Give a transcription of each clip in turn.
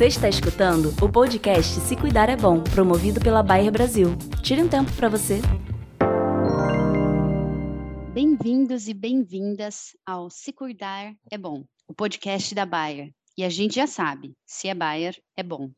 Você está escutando o podcast Se Cuidar é Bom, promovido pela Bayer Brasil. Tire um tempo para você. Bem-vindos e bem-vindas ao Se Cuidar é Bom, o podcast da Bayer. E a gente já sabe, se é Bayer, é bom.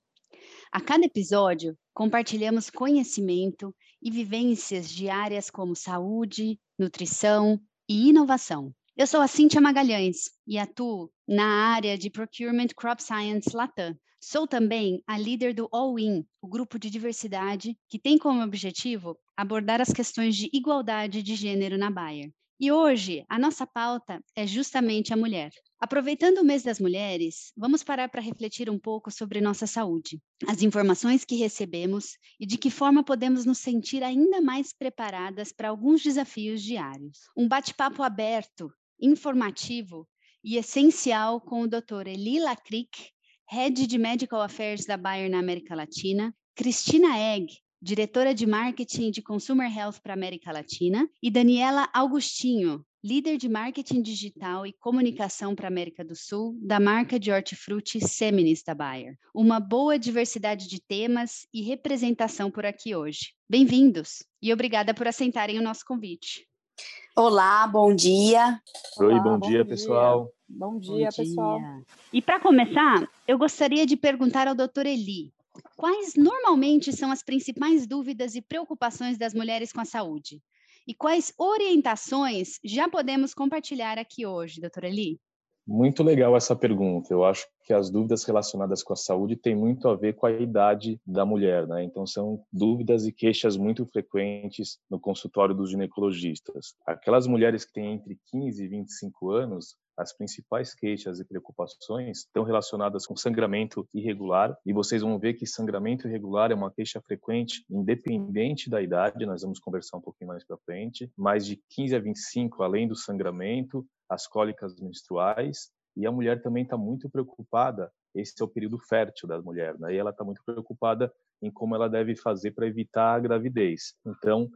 A cada episódio, compartilhamos conhecimento e vivências de áreas como saúde, nutrição e inovação. Eu sou a Cíntia Magalhães e atuo na área de Procurement Crop Science Latam. Sou também a líder do All In, o grupo de diversidade que tem como objetivo abordar as questões de igualdade de gênero na Bayer. E hoje a nossa pauta é justamente a mulher. Aproveitando o mês das mulheres, vamos parar para refletir um pouco sobre nossa saúde, as informações que recebemos e de que forma podemos nos sentir ainda mais preparadas para alguns desafios diários. Um bate-papo aberto, informativo e essencial com o Dr. Eli Lacric, Head de Medical Affairs da Bayer na América Latina, Cristina Egg, diretora de marketing de Consumer Health para América Latina, e Daniela Augustinho, líder de marketing digital e comunicação para América do Sul, da marca de hortifruti Seminis da Bayer. Uma boa diversidade de temas e representação por aqui hoje. Bem-vindos e obrigada por aceitarem o nosso convite. Olá, bom dia. Oi, Olá, bom, bom, dia, dia, pessoal. Bom dia, bom pessoal. Dia. E para começar, eu gostaria de perguntar ao Dr. Eli, quais normalmente são as principais dúvidas e preocupações das mulheres com a saúde? E quais orientações já podemos compartilhar aqui hoje, doutora Eli? Muito legal essa pergunta. Eu acho que as dúvidas relacionadas com a saúde têm muito a ver com a idade da mulher, né? Então são dúvidas e queixas muito frequentes no consultório dos ginecologistas. Aquelas mulheres que têm entre 15 e 25 anos, as principais queixas e preocupações estão relacionadas com sangramento irregular e vocês vão ver que sangramento irregular é uma queixa frequente, independente da idade, nós vamos conversar um pouquinho mais para frente, mas de 15 a 25, além do sangramento, as cólicas menstruais e a mulher também está muito preocupada. Esse é o período fértil da mulher, né? E ela está muito preocupada em como ela deve fazer para evitar a gravidez. Então,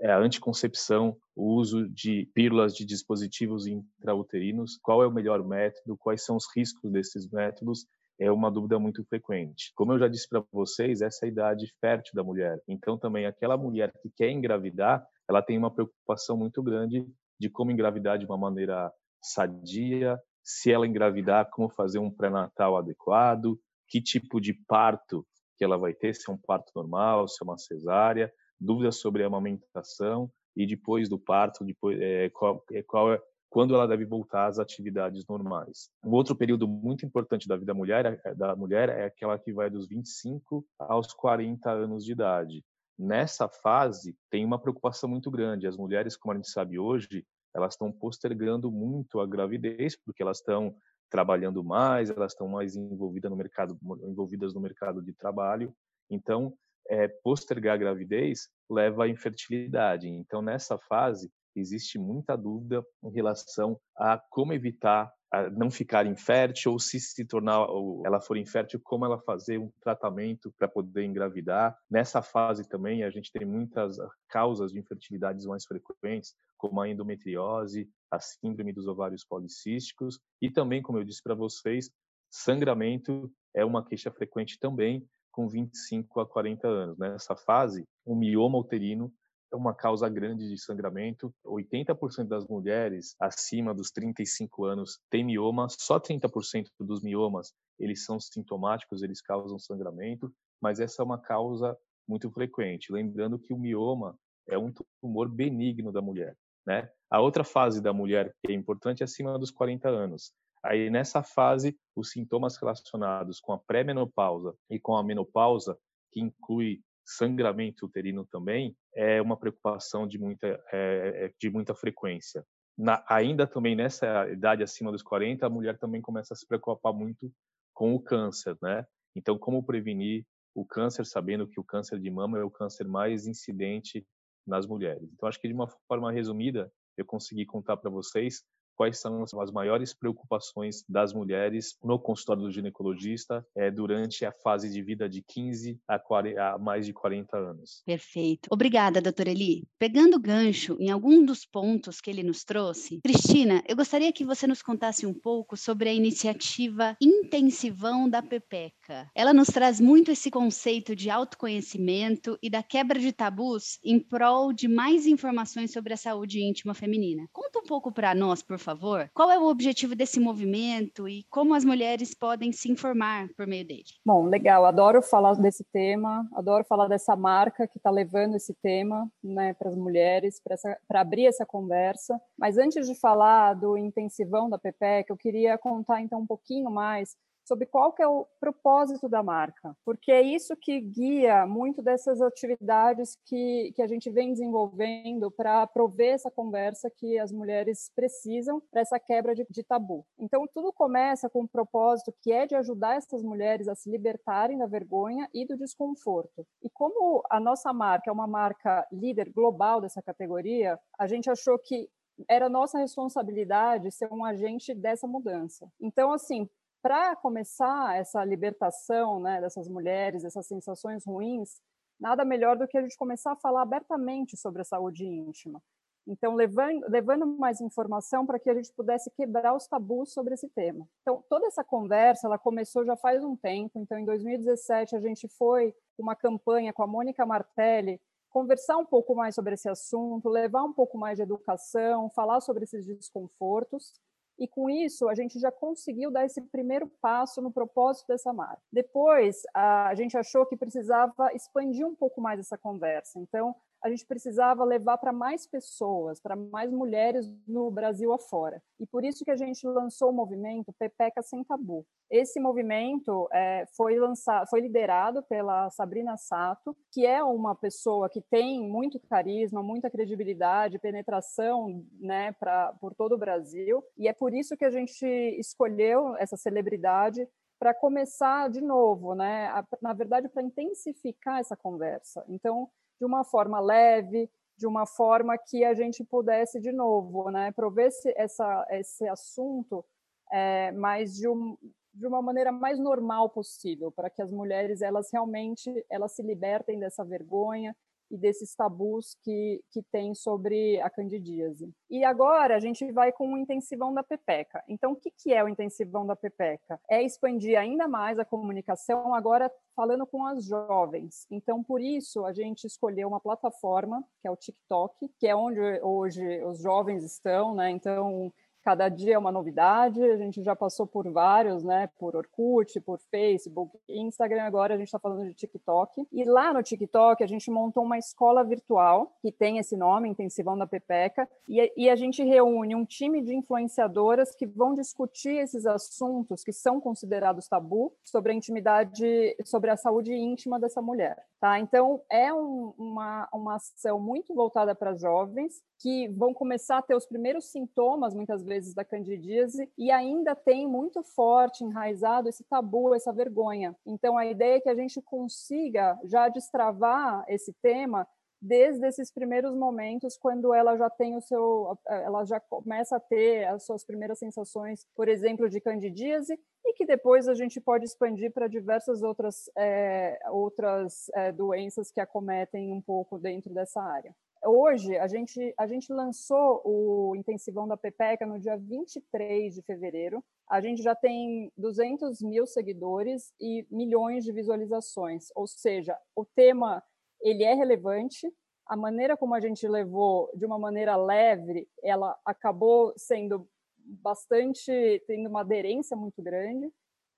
é a anticoncepção, o uso de pílulas de dispositivos intrauterinos, qual é o melhor método, quais são os riscos desses métodos, é uma dúvida muito frequente. Como eu já disse para vocês, essa é a idade fértil da mulher. Então, também aquela mulher que quer engravidar, ela tem uma preocupação muito grande de como engravidar de uma maneira sadia, se ela engravidar, como fazer um pré-natal adequado, que tipo de parto que ela vai ter, se é um parto normal, se é uma cesárea, dúvidas sobre a amamentação e depois do parto, depois é, qual, é, qual é, quando ela deve voltar às atividades normais. Um outro período muito importante da vida da mulher, é, da mulher é aquela que vai dos 25 aos 40 anos de idade. Nessa fase, tem uma preocupação muito grande. As mulheres, como a gente sabe hoje, elas estão postergando muito a gravidez, porque elas estão trabalhando mais, elas estão mais envolvidas no mercado, envolvidas no mercado de trabalho. Então, é, postergar a gravidez leva à infertilidade. Então, nessa fase, existe muita dúvida em relação a como evitar não ficar infértil ou se se tornar ela for infértil como ela fazer um tratamento para poder engravidar. Nessa fase também a gente tem muitas causas de infertilidades mais frequentes como a endometriose a síndrome dos ovários policísticos e também como eu disse para vocês sangramento é uma queixa frequente também com 25 a 40 anos. Nessa fase o mioma uterino uma causa grande de sangramento. 80% das mulheres acima dos 35 anos têm mioma, só 30% dos miomas eles são sintomáticos, eles causam sangramento, mas essa é uma causa muito frequente. Lembrando que o mioma é um tumor benigno da mulher, né? A outra fase da mulher que é importante é acima dos 40 anos. Aí nessa fase, os sintomas relacionados com a pré-menopausa e com a menopausa, que inclui sangramento uterino também é uma preocupação de muita, é, é, de muita frequência. Na, ainda também nessa idade acima dos 40, a mulher também começa a se preocupar muito com o câncer, né? Então, como prevenir o câncer, sabendo que o câncer de mama é o câncer mais incidente nas mulheres. Então, acho que de uma forma resumida, eu consegui contar para vocês quais são as maiores preocupações das mulheres no consultório do ginecologista é, durante a fase de vida de 15 a, 40, a mais de 40 anos. Perfeito. Obrigada, doutora Eli. Pegando gancho em algum dos pontos que ele nos trouxe, Cristina, eu gostaria que você nos contasse um pouco sobre a iniciativa Intensivão da Pepeca. Ela nos traz muito esse conceito de autoconhecimento e da quebra de tabus em prol de mais informações sobre a saúde íntima feminina. Conta um pouco para nós, por favor, qual é o objetivo desse movimento e como as mulheres podem se informar por meio dele. Bom, legal, adoro falar desse tema, adoro falar dessa marca que está levando esse tema né, para as mulheres, para abrir essa conversa. Mas antes de falar do intensivão da PPEC, eu queria contar então um pouquinho mais sobre qual que é o propósito da marca, porque é isso que guia muito dessas atividades que, que a gente vem desenvolvendo para prover essa conversa que as mulheres precisam para essa quebra de, de, tabu. Então, tudo começa com um propósito que é de ajudar essas mulheres a se libertarem da vergonha e do desconforto. E como a nossa marca é uma marca líder global dessa categoria, a gente achou que era nossa responsabilidade ser um agente dessa mudança. Então, assim, para começar essa libertação né, dessas mulheres, dessas sensações ruins, nada melhor do que a gente começar a falar abertamente sobre a saúde íntima. Então, levando, levando mais informação para que a gente pudesse quebrar os tabus sobre esse tema. Então, toda essa conversa, ela começou já faz um tempo. Então, em 2017, a gente foi uma campanha com a Mônica Martelli, conversar um pouco mais sobre esse assunto, levar um pouco mais de educação, falar sobre esses desconfortos. E com isso, a gente já conseguiu dar esse primeiro passo no propósito dessa marca. Depois, a gente achou que precisava expandir um pouco mais essa conversa. Então, a gente precisava levar para mais pessoas, para mais mulheres no Brasil afora. E por isso que a gente lançou o movimento Pepeca Sem Tabu. Esse movimento é, foi lançado, foi liderado pela Sabrina Sato, que é uma pessoa que tem muito carisma, muita credibilidade, penetração, né, para por todo o Brasil. E é por isso que a gente escolheu essa celebridade para começar de novo, né? Na verdade, para intensificar essa conversa. Então, de uma forma leve, de uma forma que a gente pudesse, de novo, né, prover esse, essa, esse assunto é, mais de, um, de uma maneira mais normal possível, para que as mulheres elas realmente elas se libertem dessa vergonha e desses tabus que, que tem sobre a candidíase. E agora a gente vai com o intensivão da Pepeca. Então, o que, que é o intensivão da Pepeca? É expandir ainda mais a comunicação, agora falando com as jovens. Então, por isso, a gente escolheu uma plataforma, que é o TikTok, que é onde hoje os jovens estão, né? Então, cada dia é uma novidade, a gente já passou por vários, né, por Orkut, por Facebook, Instagram, agora a gente está falando de TikTok. E lá no TikTok a gente montou uma escola virtual, que tem esse nome, Intensivão da Pepeca, e, e a gente reúne um time de influenciadoras que vão discutir esses assuntos que são considerados tabu sobre a intimidade, sobre a saúde íntima dessa mulher. Tá? Então, é um, uma, uma ação muito voltada para jovens, que vão começar a ter os primeiros sintomas, muitas vezes, da candidíase, e ainda tem muito forte, enraizado, esse tabu, essa vergonha. Então, a ideia é que a gente consiga já destravar esse tema desde esses primeiros momentos, quando ela já tem o seu, ela já começa a ter as suas primeiras sensações, por exemplo, de candidíase, e que depois a gente pode expandir para diversas outras, é, outras é, doenças que acometem um pouco dentro dessa área hoje a gente, a gente lançou o intensivão da Pepeca no dia 23 de fevereiro. A gente já tem 200 mil seguidores e milhões de visualizações. Ou seja, o tema ele é relevante. A maneira como a gente levou de uma maneira leve, ela acabou sendo bastante tendo uma aderência muito grande.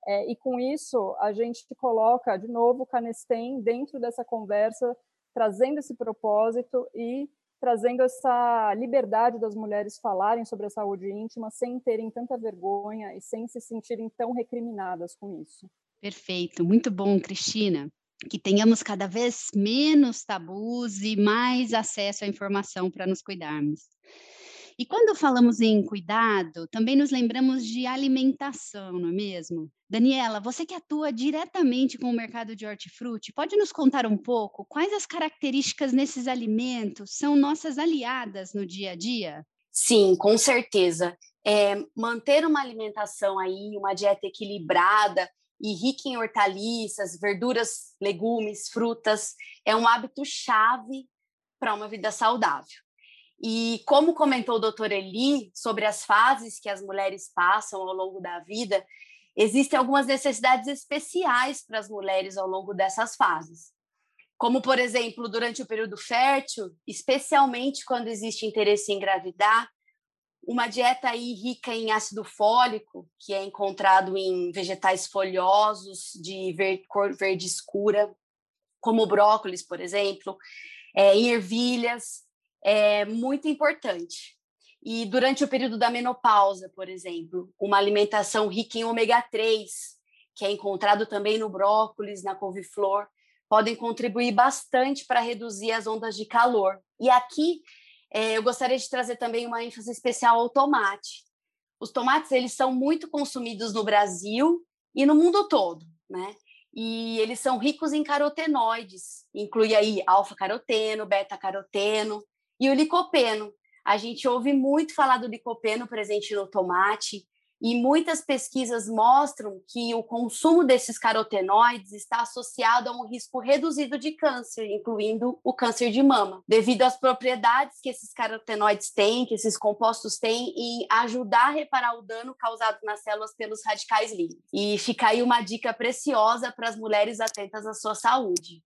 É, e com isso a gente coloca de novo o Canestem dentro dessa conversa trazendo esse propósito e trazendo essa liberdade das mulheres falarem sobre a saúde íntima sem terem tanta vergonha e sem se sentirem tão recriminadas com isso. Perfeito, muito bom, Cristina. Que tenhamos cada vez menos tabus e mais acesso à informação para nos cuidarmos. E quando falamos em cuidado, também nos lembramos de alimentação, não é mesmo? Daniela, você que atua diretamente com o mercado de hortifruti, pode nos contar um pouco quais as características nesses alimentos são nossas aliadas no dia a dia? Sim, com certeza. é, manter uma alimentação aí, uma dieta equilibrada e rica em hortaliças, verduras, legumes, frutas, é um hábito chave para uma vida saudável. E como comentou o doutor Eli sobre as fases que as mulheres passam ao longo da vida, existem algumas necessidades especiais para as mulheres ao longo dessas fases. Como, por exemplo, durante o período fértil, especialmente quando existe interesse em engravidar, uma dieta aí rica em ácido fólico, que é encontrado em vegetais folhosos de cor verde escura, como brócolis, por exemplo, é, em ervilhas, é muito importante. E durante o período da menopausa, por exemplo, uma alimentação rica em ômega 3, que é encontrado também no brócolis, na couve-flor, podem contribuir bastante para reduzir as ondas de calor. E aqui é, eu gostaria de trazer também uma ênfase especial ao tomate. Os tomates eles são muito consumidos no Brasil e no mundo todo, né? E eles são ricos em carotenoides, inclui aí alfa-caroteno, beta-caroteno e o licopeno. A gente ouve muito falar do licopeno presente no tomate e muitas pesquisas mostram que o consumo desses carotenoides está associado a um risco reduzido de câncer, incluindo o câncer de mama, devido às propriedades que esses carotenoides têm, que esses compostos têm, em ajudar a reparar o dano causado nas células pelos radicais livres. E fica aí uma dica preciosa para as mulheres atentas à sua saúde.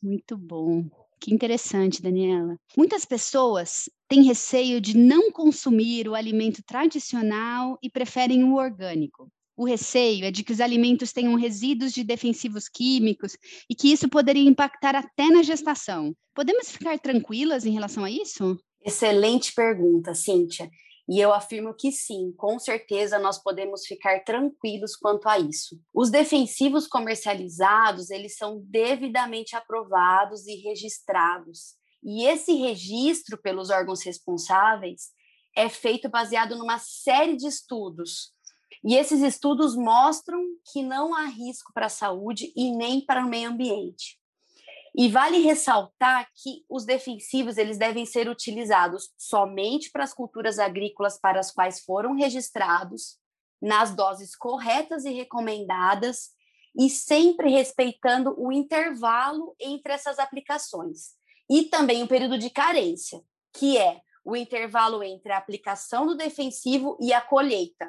Muito bom. Que interessante, Daniela. Muitas pessoas têm receio de não consumir o alimento tradicional e preferem o orgânico. O receio é de que os alimentos tenham resíduos de defensivos químicos e que isso poderia impactar até na gestação. Podemos ficar tranquilas em relação a isso? Excelente pergunta, Cíntia. E eu afirmo que sim, com certeza nós podemos ficar tranquilos quanto a isso. Os defensivos comercializados, eles são devidamente aprovados e registrados. E esse registro pelos órgãos responsáveis é feito baseado numa série de estudos. E esses estudos mostram que não há risco para a saúde e nem para o meio ambiente. E vale ressaltar que os defensivos eles devem ser utilizados somente para as culturas agrícolas para as quais foram registrados, nas doses corretas e recomendadas, e sempre respeitando o intervalo entre essas aplicações. E também o período de carência, que é o intervalo entre a aplicação do defensivo e a colheita.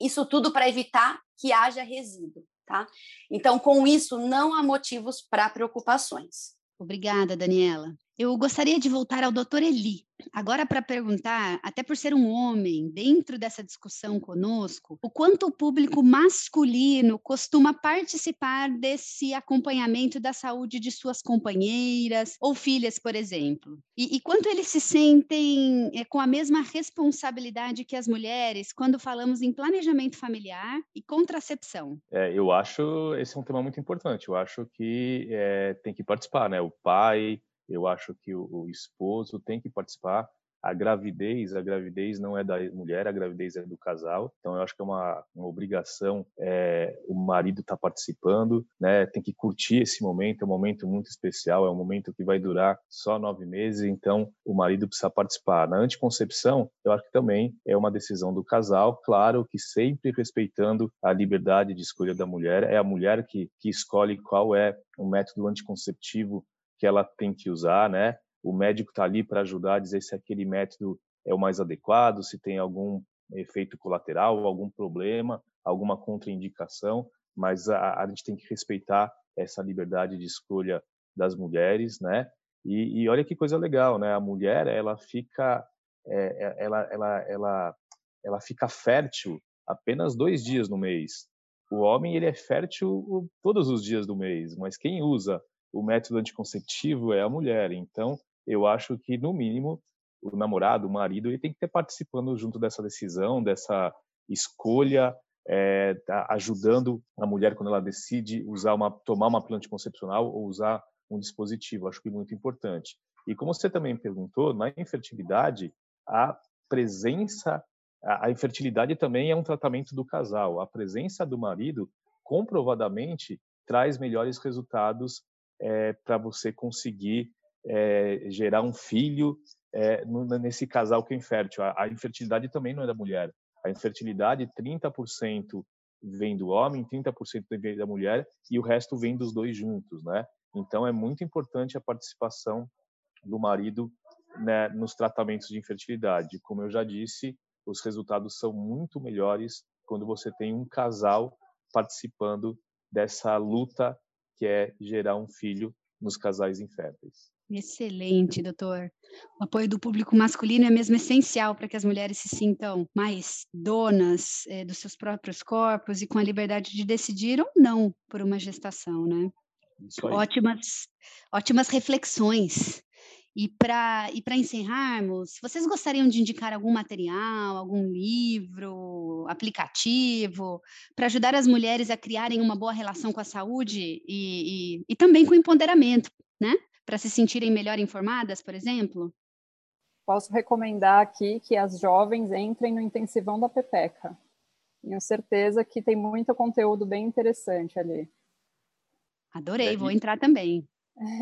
Isso tudo para evitar que haja resíduo tá? Então, com isso, não há motivos para preocupações. Obrigada, Daniela. Eu gostaria de voltar ao doutor Eli, agora para perguntar, até por ser um homem, dentro dessa discussão conosco, o quanto o público masculino costuma participar desse acompanhamento da saúde de suas companheiras ou filhas, por exemplo. E, e quanto eles se sentem é, com a mesma responsabilidade que as mulheres quando falamos em planejamento familiar e contracepção. É, eu acho esse é um tema muito importante. Eu acho que é, tem que participar, né? O pai, eu acho que o, o esposo tem que participar a gravidez, a gravidez não é da mulher, a gravidez é do casal. Então, eu acho que é uma, uma obrigação é, o marido estar tá participando, né? Tem que curtir esse momento, é um momento muito especial, é um momento que vai durar só nove meses, então o marido precisa participar. Na anticoncepção, eu acho que também é uma decisão do casal, claro que sempre respeitando a liberdade de escolha da mulher, é a mulher que, que escolhe qual é o método anticonceptivo que ela tem que usar, né? O médico está ali para ajudar a dizer se aquele método é o mais adequado, se tem algum efeito colateral, algum problema, alguma contraindicação, mas a, a gente tem que respeitar essa liberdade de escolha das mulheres, né? E, e olha que coisa legal, né? A mulher ela fica, é, é ela, ela, ela, ela fica fértil apenas dois dias no mês. O homem ele é fértil todos os dias do mês, mas quem usa o método anticonceptivo é a mulher. Então, eu acho que, no mínimo, o namorado, o marido, ele tem que estar participando junto dessa decisão, dessa escolha, é, tá ajudando a mulher quando ela decide usar uma, tomar uma planta anticoncepcional ou usar um dispositivo. Acho que é muito importante. E como você também perguntou, na infertilidade, a presença, a, a infertilidade também é um tratamento do casal. A presença do marido, comprovadamente, traz melhores resultados é, para você conseguir é, gerar um filho é, nesse casal que é infértil. A, a, infertilidade também não é da mulher. A infertilidade, 30% vem do homem, 30% vem da mulher e o resto vem dos dois juntos, né? Então é muito importante a participação do marido né, nos tratamentos de infertilidade. Como eu já disse, os resultados são muito melhores quando você tem um casal participando dessa luta que é gerar um filho nos casais inférteis. Excelente, doutor. O apoio do público masculino é mesmo essencial para que as mulheres se sintam mais donas é, dos seus próprios corpos e com a liberdade de decidir ou não por uma gestação, né? Ótimas, ótimas reflexões. E para e encerrarmos, vocês gostariam de indicar algum material, algum livro, aplicativo, para ajudar as mulheres a criarem uma boa relação com a saúde e, e, e também com o empoderamento, né? Para se sentirem melhor informadas, por exemplo? Posso recomendar aqui que as jovens entrem no intensivão da Pepeca. Tenho certeza que tem muito conteúdo bem interessante ali. Adorei, vou entrar também.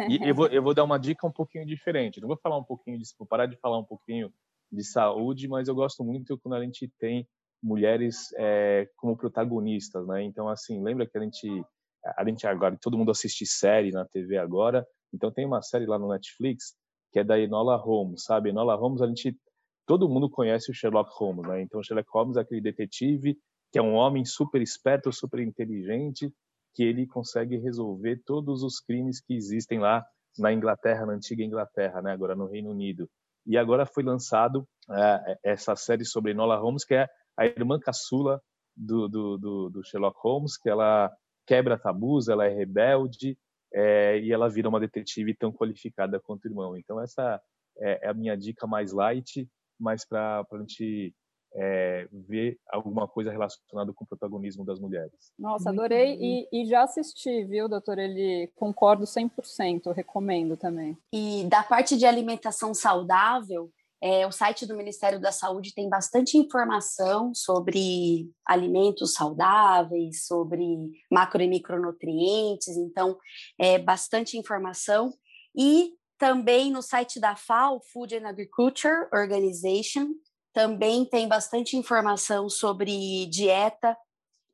E eu vou, eu vou dar uma dica um pouquinho diferente. Não vou falar um pouquinho disso, vou parar de falar um pouquinho de saúde, mas eu gosto muito quando a gente tem mulheres é, como protagonistas, né? Então, assim, lembra que a gente, a gente agora, todo mundo assiste série na TV agora, então tem uma série lá no Netflix que é da Enola Holmes, sabe? Enola Holmes, a gente, todo mundo conhece o Sherlock Holmes, né? Então, Sherlock Holmes é aquele detetive que é um homem super esperto, super inteligente, que ele consegue resolver todos os crimes que existem lá na Inglaterra, na antiga Inglaterra, né? agora no Reino Unido. E agora foi lançado é, essa série sobre Enola Holmes, que é a irmã caçula do, do, do, do Sherlock Holmes, que ela quebra tabus, ela é rebelde é, e ela vira uma detetive tão qualificada quanto o irmão. Então essa é, é a minha dica mais light, mas para a gente é, ver alguma coisa relacionada com o protagonismo das mulheres. Nossa, adorei e, e, já assisti, viu, doutor? Ele concordo 100%, recomendo também. E da parte de alimentação saudável, é, o site do Ministério da Saúde tem bastante informação sobre alimentos saudáveis, sobre macro e micronutrientes, então é bastante informação. E também no site da FAO, Food and Agriculture Organization, também tem bastante informação sobre dieta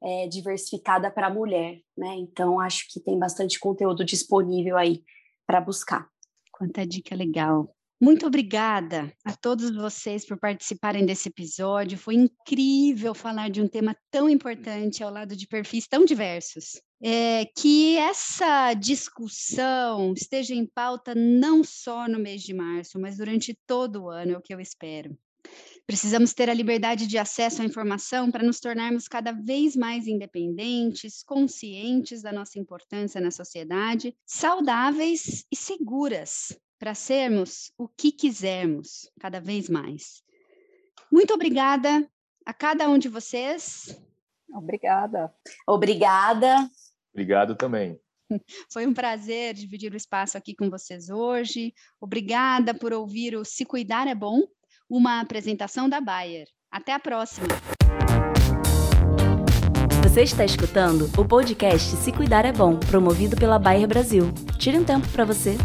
é, diversificada para mulher, né? Então acho que tem bastante conteúdo disponível aí para buscar. Quanta dica legal. Muito obrigada a todos vocês por participarem desse episódio. Foi incrível falar de um tema tão importante ao lado de perfis tão diversos. É, que essa discussão esteja em pauta não só no mês de março, mas durante todo o ano, é o que eu espero. Precisamos ter a liberdade de acesso à informação para nos tornarmos cada vez mais independentes, conscientes da nossa importância na sociedade, saudáveis e seguras para sermos o que quisermos cada vez mais. Muito obrigada a cada um de vocês. Obrigada. Obrigada. Obrigado também. Foi um prazer dividir o espaço aqui com vocês hoje. Obrigada por ouvir o Se Cuidar é Bom, uma apresentação da Bayer. Até a próxima! Você está escutando o podcast Se Cuidar é Bom, promovido pela Bayer Brasil. Tire um tempo para você.